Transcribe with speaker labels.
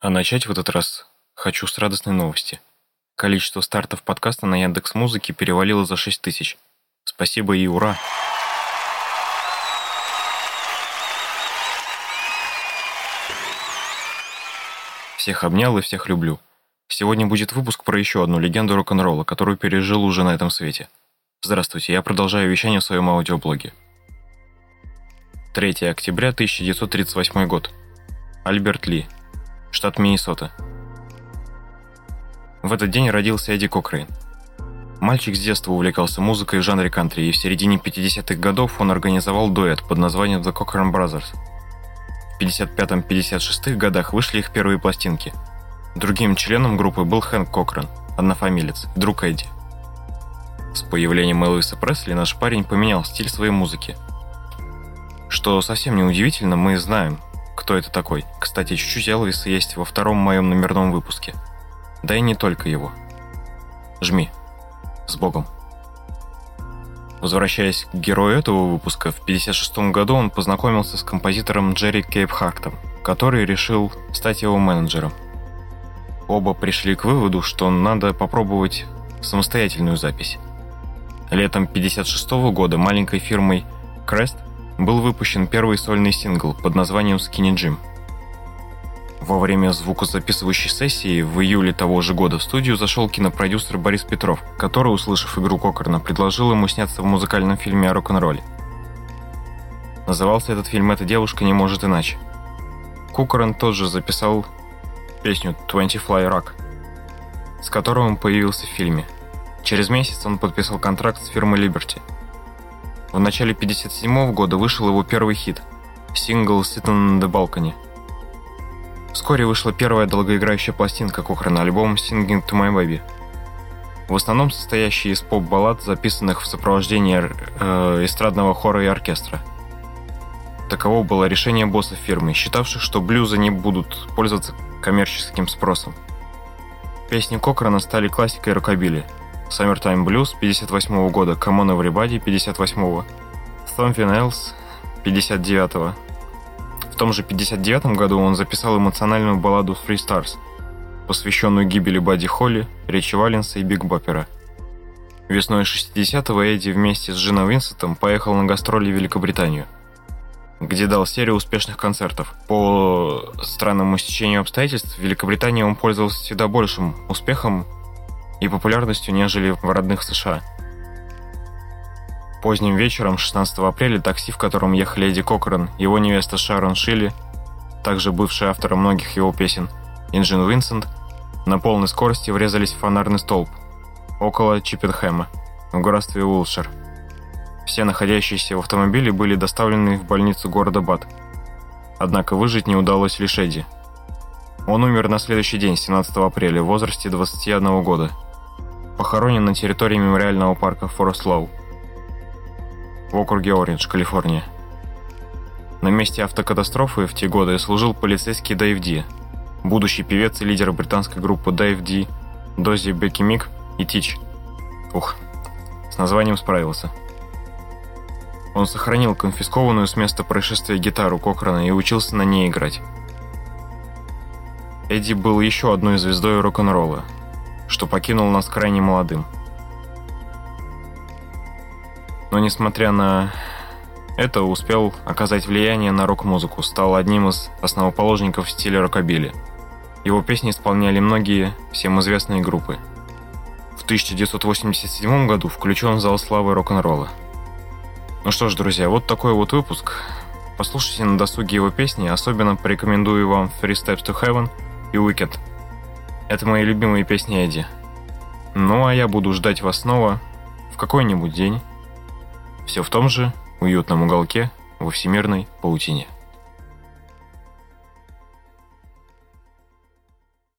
Speaker 1: А начать в этот раз хочу с радостной новости. Количество стартов подкаста на Яндекс Музыке перевалило за 6 тысяч. Спасибо и ура! Всех обнял и всех люблю. Сегодня будет выпуск про еще одну легенду рок-н-ролла, которую пережил уже на этом свете. Здравствуйте, я продолжаю вещание в своем аудиоблоге. 3 октября 1938 год. Альберт Ли, штат Миннесота. В этот день родился Эдди Кокрейн. Мальчик с детства увлекался музыкой в жанре кантри, и в середине 50-х годов он организовал дуэт под названием The Cochran Brothers. В 55-56 годах вышли их первые пластинки. Другим членом группы был Хэнк Кокран, однофамилец, друг Эдди. С появлением Элвиса Пресли наш парень поменял стиль своей музыки. Что совсем не удивительно, мы знаем, кто это такой. Кстати, чуть-чуть Элвиса есть во втором моем номерном выпуске. Да и не только его. Жми. С Богом. Возвращаясь к герою этого выпуска, в 1956 году он познакомился с композитором Джерри Кейпхартом, который решил стать его менеджером. Оба пришли к выводу, что надо попробовать самостоятельную запись. Летом 1956 года маленькой фирмой Crest был выпущен первый сольный сингл под названием Skinny Jim – во время звукозаписывающей сессии в июле того же года в студию зашел кинопродюсер Борис Петров, который, услышав игру Кокорна, предложил ему сняться в музыкальном фильме о рок-н-ролле. Назывался этот фильм «Эта девушка не может иначе». Кукорн тоже записал песню «Twenty Fly Rock», с которой он появился в фильме. Через месяц он подписал контракт с фирмой Liberty. В начале 1957 года вышел его первый хит – сингл «Sitting on the Balcony», Вскоре вышла первая долгоиграющая пластинка Кохрана, альбом «Singing to My Baby», в основном состоящий из поп-баллад, записанных в сопровождении э, эстрадного хора и оркестра. Таково было решение босса фирмы, считавших, что блюзы не будут пользоваться коммерческим спросом. Песни Кохрана стали классикой рокобили. Summertime Blues 58 года, Come on Everybody 58 -го, Something Else 59 -го, том же 59 году он записал эмоциональную балладу Three Stars, посвященную гибели Бадди Холли, Ричи Валенса и Биг Боппера. Весной 60-го Эдди вместе с Джином Винсентом поехал на гастроли в Великобританию, где дал серию успешных концертов. По странному стечению обстоятельств в Великобритании он пользовался всегда большим успехом и популярностью, нежели в родных США – Поздним вечером 16 апреля такси, в котором ехали Эдди Кокрон, его невеста Шарон Шилли, также бывший автором многих его песен, и Джин Винсент, на полной скорости врезались в фонарный столб около Чиппенхэма, в графстве Уилшир. Все находящиеся в автомобиле были доставлены в больницу города Бат. Однако выжить не удалось лишь Эдди. Он умер на следующий день, 17 апреля, в возрасте 21 года. Похоронен на территории мемориального парка Форест Лоу в округе Ориндж, Калифорния. На месте автокатастрофы в те годы служил полицейский Дэйв Ди, будущий певец и лидер британской группы Дэйв Ди, Дози Бекки Мик и Тич. Ух, с названием справился. Он сохранил конфискованную с места происшествия гитару Кохрана и учился на ней играть. Эдди был еще одной звездой рок-н-ролла, что покинул нас крайне молодым – но несмотря на это, успел оказать влияние на рок-музыку, стал одним из основоположников стиля рокобили. Его песни исполняли многие всем известные группы. В 1987 году включен в зал славы рок-н-ролла. Ну что ж, друзья, вот такой вот выпуск. Послушайте на досуге его песни, особенно порекомендую вам Three Steps to Heaven и Wicked. Это мои любимые песни Эдди. Ну а я буду ждать вас снова в какой-нибудь день все в том же уютном уголке во всемирной паутине.